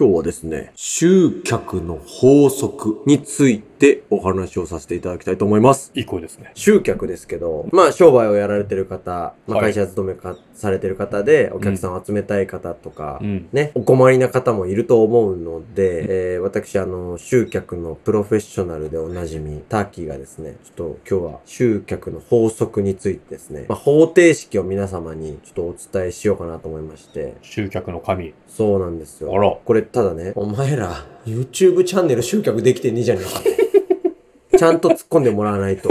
今日はですね、集客の法則についてお話をさせていただきたいと思います。いい声ですね。集客ですけど、まあ商売をやられてる方、まあはい会社勤めかされてる方でお客さんを集めたい方とか、うん。ね、お困りな方もいると思うので、えー私、あの、集客のプロフェッショナルでおなじみ、ターキーがですね、ちょっと今日は集客の法則についてですね、まあ、方程式を皆様にちょっとお伝えしようかなと思いまして、集客の神。そうなんですよ。あら。これ、ただね、お前ら、YouTube チャンネル集客できてねえじゃねえか。ちゃんと突っ込んでもらわないと、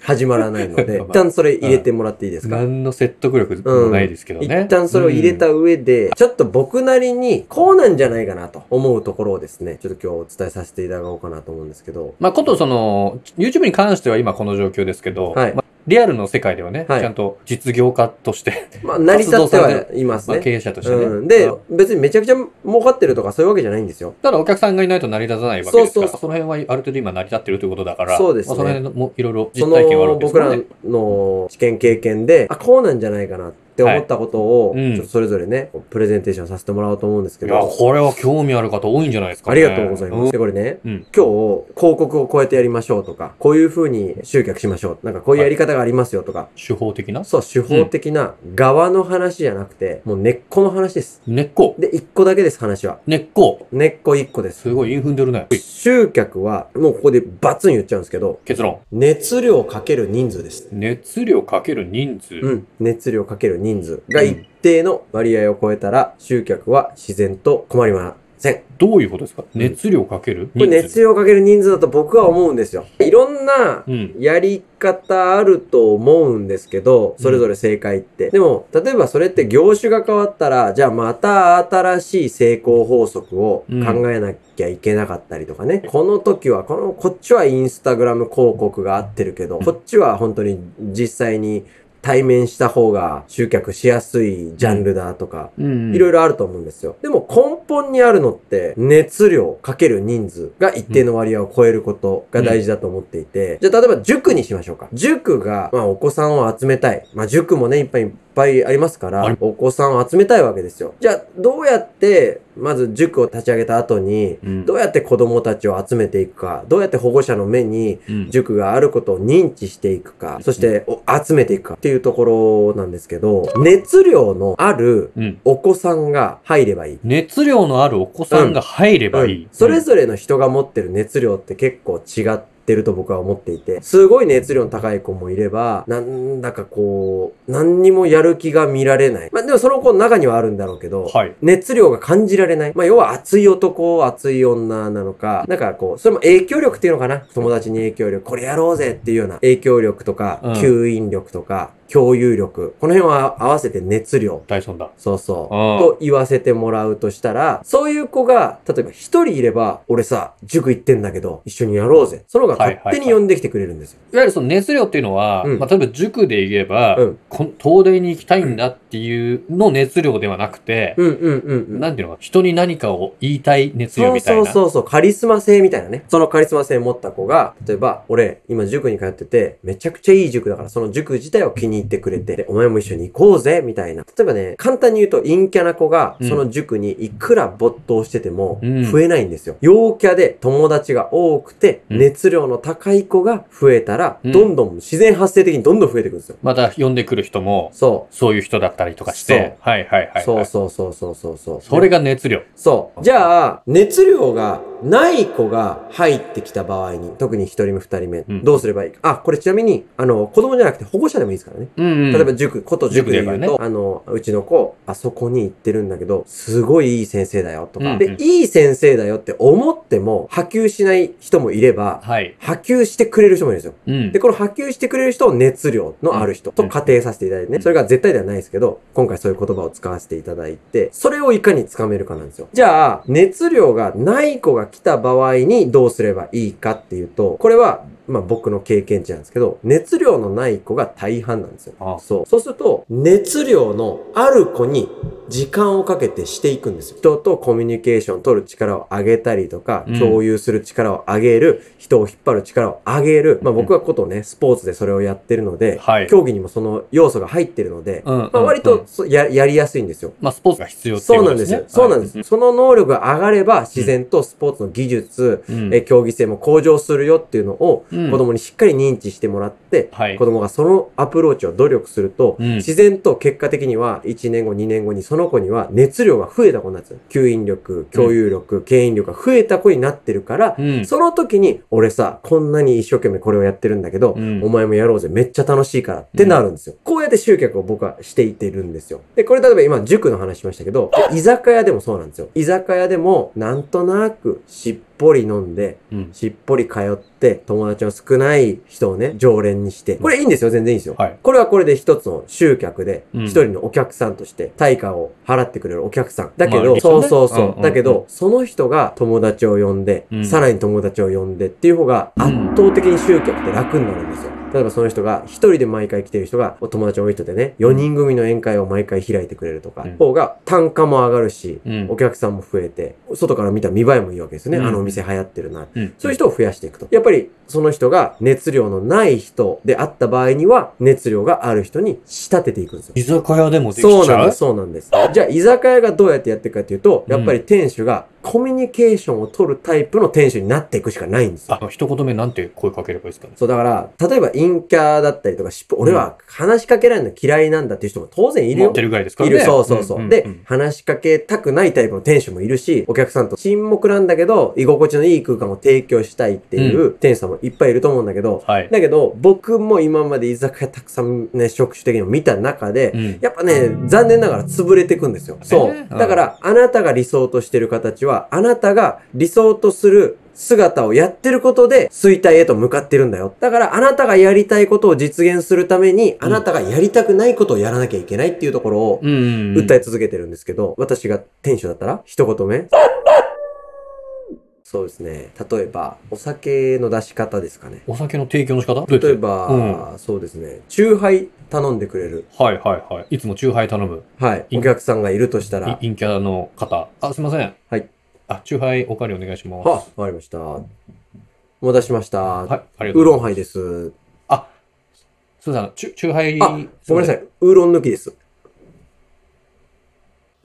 始まらないので、まあ一旦それ入れてもらっていいですか、何の説得力もないですけどね。一旦それを入れた上で、ちょっと僕なりにこうなんじゃないかなと思うところをですね、ちょっと今日お伝えさせていただこうかなと思うんですけど、まあ、ことその、YouTube に関しては今この状況ですけど、はい。まあ、リアルの世界ではね、はいちゃんと実業家として、まあ成り立ってはいますまあ、ね。経営者としてね。うん、でまあ、別にめちゃくちゃ儲かってるとかそういうわけじゃないんですよ。ただお客さんがいないと成り立たないわけですから、そうそうその辺はある程度今成り立ってるということだから、そうですねまあ、その辺もいろいろそ実体験はあるの僕らわけですからね。の知見経験で、あ、こうなんじゃないかなって思ったことを、はいうんちょっとそれぞれね、プレゼンテーションさせてもらおうと思うんですけいや、ど、これは興味ある方多いんじゃないですかね。ありがとうございます。で、これね、うん。うん。今日、広告をこうやってやりましょうとか、こういう風に集客しましょう。なんかこういうやり方がありますよとか、手法的な？そう、手法的な側の話じゃなくて、もう根っこの話です。根っこ。で、一個だけです、話は。根っこ。根っこ一個です。すごい、インフンでるね。集客は、もうここでバツン言っちゃうんですけど、結論。熱量かける人数です。熱量かける人数。うん。熱量かける人数が一定の割合を超えたら、集客は自然と困りません。どういうことですか？熱量かける？これ熱量かける人数だと僕は思うんですよ。いろんなうん。やり方あると思うんですけど、それぞれ正解って。でも、例えばそれって業種が変わったら、じゃあまた新しい成功法則を考えなきゃいけなかったりとかね。この時は、この、こっちはインスタグラム広告が合ってるけど、こっちは本当に実際に対面した方が集客しやすいジャンルだとか、うん。いろいろあると思うんですよ。でも根本にあるのって、熱量かける人数が一定の割合を超えることが大事だと思っていて、じゃあ例えば塾にしましょうか。塾が、まあお子さんを集めたい。まあ塾もね、いっぱいぱいありますからお子さんを集めたいわけですよ。じゃあどうやって、まず塾を立ち上げた後に、うん。どうやって子供たちを集めていくか、どうやって保護者の目にうん塾があることを認知していくか、そしてお集めていくかっていうところなんですけど、熱量のあるうん。お子さんが入ればいい。熱量のあるお子さんが入ればいい。うんそれぞれの人が持ってる熱量って結構違ってると僕は思っていて、すごい熱量の高い子もいれば、なんだかこう、何にもやる気が見られない。まあでもその子の中にはあるんだろうけど、はい。熱量が感じられない。まあ、要は熱い男、熱い女なのか、なんかこう、それも影響力っていうのかな？友達に影響力、これやろうぜっていうような影響力とか、うん吸引力とか、共有力。この辺は合わせて熱量。ダイソンだ。そうそう。うんと言わせてもらうとしたら、そういう子が、例えば一人いれば、俺さ、塾行ってんだけど、一緒にやろうぜ。その方が勝手に呼んできてくれるんですよ。いわゆるその熱量っていうのは、うんまあ、例えば塾で言えば、うん東大に行きたいんだっていうの熱量ではなくて、うんうんうんうん。なんていうのか、人に何かを言いたい熱量そうみたいな。そうそうそう、カリスマ性みたいなね。そのカリスマ性を持った子が、例えば、俺、今塾に通ってて、めちゃくちゃいい塾だから、その塾自体を気に入ってくれて、でお前も一緒に行こうぜ、みたいな。例えばね、簡単に言うと、陰キャな子が、うんその塾にいくら没頭しててもうん、増えないんですよ。陽キャで友達が多くて、うん熱量の高い子が増えたら、うんどんどん自然発生的にどんどん増えていくんですよ。また呼んでくる人も、そそういう人だったりとかして、はいはいはい、はい。そうそうそうそうそうそう。それが熱量。そう。じゃあ、熱量がない子が入ってきた場合に、特に一人目二人目、うんどうすればいいか。あ、これちなみに、あの、子供じゃなくて保護者でもいいですからね。うん、うん。例えば塾、こと塾で言うと、塾で言えばあの、うちの子、あそこに行ってるんだけど、すごいいい先生だよとか、うんで、いい先生だよって思っても、波及しない人もいれば、はい。波及してくれる人もいるんですよ。うんで、。この波及してくれる人を熱量のある人と仮定させていただいてね。それが絶対ではないですけど、今回そういう言葉を使わせていただいて、それをいかにつかめるかなんですよ。じゃあ、熱量がない子が来た場合にどうすればいいかっていうと、これはまあ僕の経験値なんですけど、熱量のない子が大半なんですよ。あそう。そうすると、熱量のある子に時間をかけてしていくんですよ。人とコミュニケーション取る力を上げたりとか、うん共有する力を上げる、人を引っ張る力を上げる。まあ僕はことね、スポーツでそれをやってるので、はい競技にもその要素が入ってるので、うんまあ割とそややりやすいんですよ。まあ、スポーツが必要っていそうことですねなんですよ。。そうなんです。はいその能力が上がれば、自然とスポーツの技術、うんえ競技性も向上するよっていうのを、うん子供にしっかり認知してもらって、はい子供がそのアプローチを努力すると、うん自然と結果的には1年後、2年後にその子には熱量が増えた子になってる。吸引力、共有力、牽引力が増えた子になってるから、うんその時に、俺さ、こんなに一生懸命これをやってるんだけど、うんお前もやろうぜ、めっちゃ楽しいからってなるんですよ。こうやって集客を僕はしていってるんですよ。で、これ例えば今、塾の話しましたけど、居酒屋でもそうなんですよ。居酒屋でも、なんとなくしっぽり飲んで、うんしっぽり通って、友達の少ない人をね、常連にして。これいいんですよ、全然いいんですよ。はいこれはこれで一つの集客で、うん一人のお客さんとして、対価を払ってくれるお客さん。だけど、まあそうそうそう。だけど、その人が友達を呼んで、うんさらに友達を呼んでっていう方が圧倒的に集客って楽になるんですよ。例えばその人が、一人で毎回来てる人が、お友達多い人でね、4人組の宴会を毎回開いてくれるとか、うん方が単価も上がるし、うんお客さんも増えて、外から見た見栄えもいいわけですね。うんあのお店流行ってるな。うんそういう人を増やしていくと。やっぱり、その人が熱量のない人であった場合には、熱量がある人に仕立てていくんですよ。居酒屋でもできちゃう？そうなんです、そうなんです。じゃあ、居酒屋がどうやってやっていくかというと、やっぱり店主がコミュニケーションを取るタイプの店主になっていくしかないんですよ。あ、一言目なんて声かければいいですかね？そう、だから、例えば陰キャだったりとか、しっぽ俺は話しかけられるの嫌いなんだっていう人も当然いるよ持って。るぐらいですからね。いる、そうそうそう。んんでん、話しかけたくないタイプの店主もいるし、お客さんと沈黙なんだけど、居心地のいい空間を提供したいっていう店主さんもいっぱいいると思うんだけど、はい。だけど、僕も今まで居酒屋たくさんね、職種的にも見た中で、うんやっぱね、残念ながら潰れていくんですよ。そう。うんだから、あなたが理想としてる形は、あなたが理想とする姿をやってることで、衰退へと向かってるんだよ。だから、あなたがやりたいことを実現するために、あなたがやりたくないことをやらなきゃいけないっていうところを、うんうんうん。訴え続けてるんですけど、私が店主だったら、一言目。そうですね。例えば、お酒の出し方ですかね。お酒の提供の仕方？例えば、そうですね。酎ハイ頼んでくれる。はいはいはい。いつもチューハイ頼む。はい。いお客さんがいるとしたいら、陰キャの方。あ、すいません。はい。あ、チューハイおかわりお願いします。は、わかりました。お待たせしました。はい。ありがとウーうございます。ロンハイです。すいませんあの。チュチューハイ。あ、ごめんなさい。ウーロン抜きです。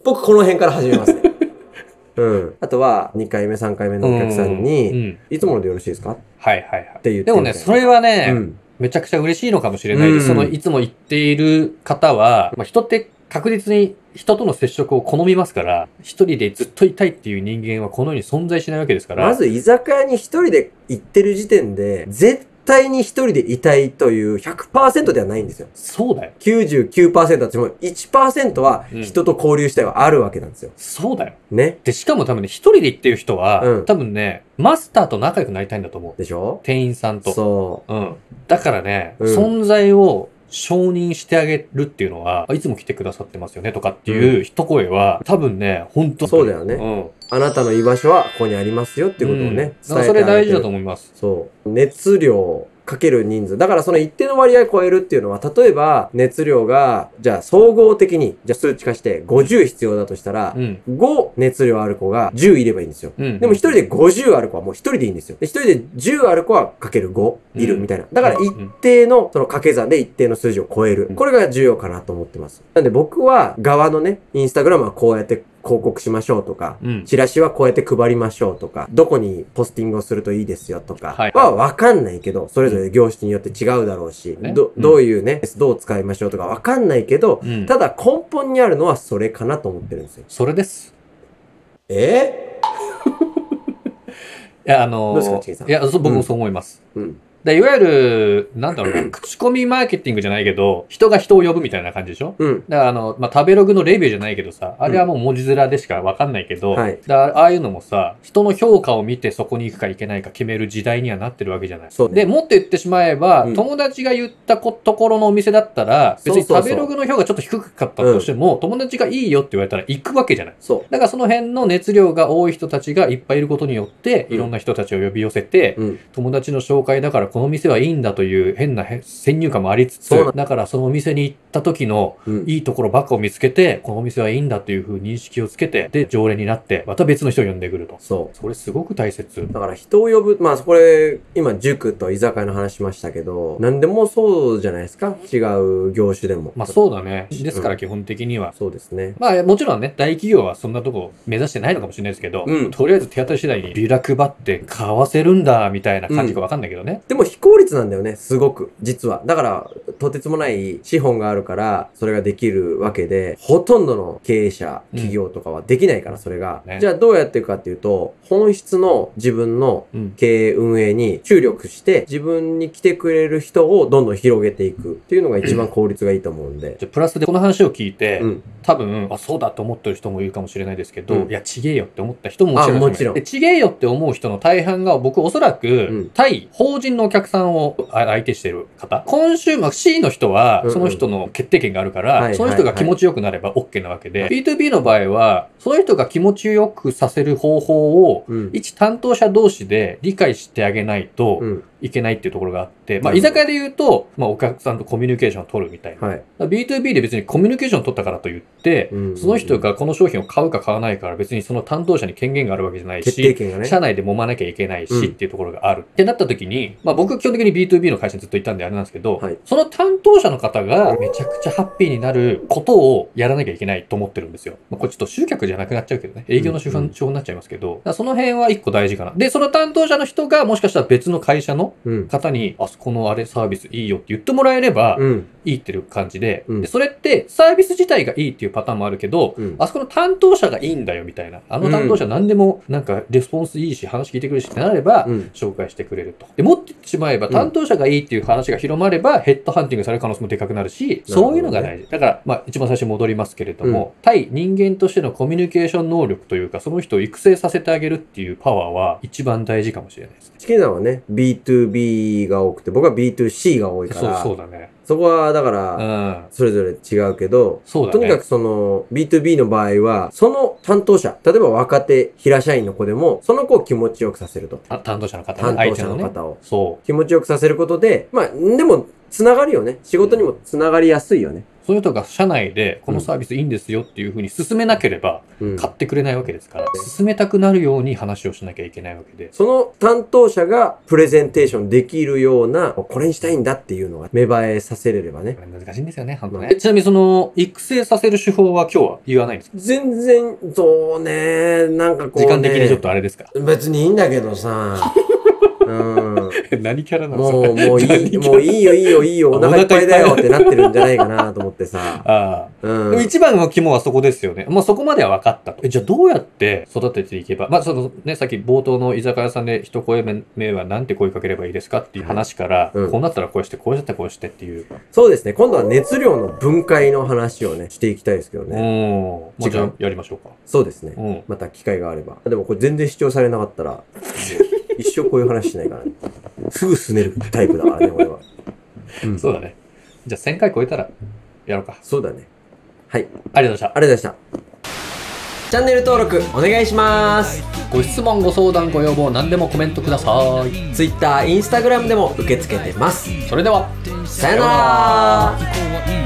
僕、この辺から始めますね。うん。あとは、2回目、3回目のお客さんうに、ん。いつものでよろしいですか？っはいはいはい。て言ってでもね、それはね、うん。めちゃくちゃ嬉しいのかもしれないです。うんその、いつも言っている方は、まあ、人って確実に人との接触を好みますから、一人でずっといたいっていう人間はこの世に存在しないわけですから。まず、居酒屋に一人で行ってる時点で、絶対に一人でいたいという100%ではないんですよ。そうだよ。99%だも1%はうん人と交流したいはあるわけなんですよ。そうだよ。ね。で、しかも多分ね、一人で行ってる人は、うん多分ね、マスターと仲良くなりたいんだと思う。でしょ？店員さんと。そうん。だからね、うん存在を承認してあげるっていうのは、あいつも来てくださってますよねとかっていう一声は、多分ね、本当そうだよねうん。う。あなたの居場所はここにありますよっていうことをね、うんだからそれ大事だと思思います。そう。熱量かける人数。だからその一定の割合超えるっていうのは、例えば熱量が、じゃあ総合的に、じゃあ数値化して50必要だとしたらう、ん。5熱量ある子が10いればいいんですよ。うん。でも一人で50ある子はもう一人でいいんですよ。で一人で10ある子はかける5いるみたいな。だから一定のその掛け算で一定の数字を超える。これが重要かなと思ってます。なんで僕は側のね、インスタグラムはこうやって広告しましょうとか、うん。チラシはこうやって配りましょうとか、どこにポスティングをするといいですよとかはわかんないけど、それぞれ業種によって違うだろうし、ど、ねうんどういうね、どう使いましょうとかわかんないけど、うん。ただ根本にあるのはそれかなと思ってるんですよ。それです。え？いや、あのどうですかチキンさん？いや、僕もそう思います。うん。でいわゆる、なんだろうな、口コミマーケティングじゃないけど、人が人を呼ぶみたいな感じでしょ？うん。だからあの、まあ、食べログのレビューじゃないけどさ、あれはもう文字面でしかわかんないけど、はいだからああいうのもさ、人の評価を見てそこに行くか行けないか決める時代にはなってるわけじゃない。そうねで、もっと言ってしまえば、うん友達が言ったこところのお店だったら、別に食べログの評価ちょっと低かったとしても、友達がいいよって言われたら行くわけじゃない。そだからその辺の熱量が多い人たちがいっぱいいることによって、うんいろんな人たちを呼び寄せて、う。うん。友達の紹介だからこの店はいいんだという変なへ先入観もありつつだからそのお店に行った時のうんいいところばっかを見つけて、このお店はいいんだというふうに認識をつけて、で、常連になって、また別の人を呼んでくると。そそれすごく大切。う。だから人を呼ぶ、まあこれ、今塾と居酒屋の話しましたけど、何でもそうじゃないですか？違う業種でも。まあそうだね。ですから基本的には。そうですね。まあもちろんね、大企業はそんなとこ目指してないのかもしれないですけど、うんとりあえず手当たり次第にビラ配って買わせるんだ、みたいな感じかわかんないけどね。でも非効率なんだよね、すごく。実は。だから、とてつもない資本があるから、それができるわけで、ほとんどの経営者、企業とかはできないから、それが。ねじゃあどうやっていくかっていうと、本質の自分のうん。経営運営に注力して、自分に来てくれる人をどんどん広げていくっていうのが一番効率がいいと思うんで。じゃあプラスでこの話を聞いて、うん。多分、あ、そうだと思ってる人もいるかもしれないですけど、うんいや、ちげえよって思った人ももちろんいるあもちろんでちげえよって思う人の大半が、僕おそらく、ん対法人のお客さんをあ相手してる方？コンシューマー、C の人はうんう、んその人の決定権があるから、はいその人が気持ちよくなれば OK なわけで、B2B の場合は、その人が気持ちよくさせる方法を、うん。一担当者同士で理解してあげないとうん。いけないっていうところがあって、まあ、居酒屋で言うと、まあ、お客さんとコミュニケーションを取るみたいな。はい。だから B2B で別にコミュニケーションを取ったからといって、うんその人がこの商品を買うか買わないから別にその担当者に権限があるわけじゃないし、ね。社内で揉まなきゃいけないし、うんっていうところがある。ってなった時に、まあ僕基本的に B2B の会社にずっといたんであれなんですけど、はいその担当者の方がめちゃくちゃハッピーになることをやらなきゃいけないと思ってるんですよ。まあこれちょっと集客じゃなくなっちゃうけどね。営業の手法,、になっちゃいますけど、だからその辺は一個大事かな。で、その担当者の人がもしかしたら別の会社のうん。方に、あそこのあれサービスいいよって言ってもらえれば、うん。いいっていう感じで,、うんで、それってサービス自体がいいっていうパターンもあるけど、うん。あそこの担当者がいいんだよみたいな。あの担当者何でもなんかレスポンスいいし話聞いてくれるしってなれば、うん。紹介してくれると。で、持ってってしまえばうん担当者がいいっていう話が広まれば、ヘッドハンティングされる可能性もでかくなるし、そういうのが大事。だから、まあ一番最初に戻りますけれども、対人間としてのコミュニケーション能力というか、その人を育成させてあげるっていうパワーは一番大事かもしれないですね。チキンさんはね、B2B が多くて、僕は B2C が多いから、そう、そうだね。そこはだかうら、ん。それぞれ違うけど、そうだね。とにかくその B2B の場合は、その担当者、例えば若手、平社員の子でも、その子を気持ちよくさせると。あ担当者の方ね、担当者の方をそう。気持ちよくさせることで、まあ、でも、つながるよね。仕事にもつながりやすいよね。そういう人が社内でこのサービスいいんですよっていうふうに進めなければうん。買ってくれないわけですから、進めたくなるように話をしなきゃいけないわけで。その担当者がプレゼンテーションできるような、これにしたいんだっていうのが芽生えさせれればね難しいんですよね、本当まあね。ちなみにその、育成させる手法は今日は言わないんですか？全然、そうね、なんかこう、ね。時間的にちょっとあれですか？別にいいんだけどさ。うん。何キャラなんですかもう、もういい、もういいよいいよいいよ、お腹いっぱいだよっってなってるんじゃないかなと思ってさ。ああ。うん。でも一番の肝はそこですよね。まあそこまでは分かったと。えじゃあどうやって育てていけば、まあそのね、さっき冒頭の居酒屋さんで一声目はなんて声かければいいですか？っていう話から、うんこうなったらこうして、こうしたらこうしてっていう。そうですね。今度は熱量の分解の話をね、していきたいですけどうん。ね。まあじゃあやりましょうか。そうですね。うん。また機会があれば。でもこれ全然主張されなかったら、も う一生こういう話しないからね。すぐすねるタイプだからね、俺は。うんそうだね。じゃあ1000回超えたらやろうか。そうだね。はい。ありがとうございました。ありがとうございました。チャンネル登録お願いします。ご質問、ご相談、ご要望、何でもコメントください。Twitter、Instagram でも受け付けてます。それでは、さよなら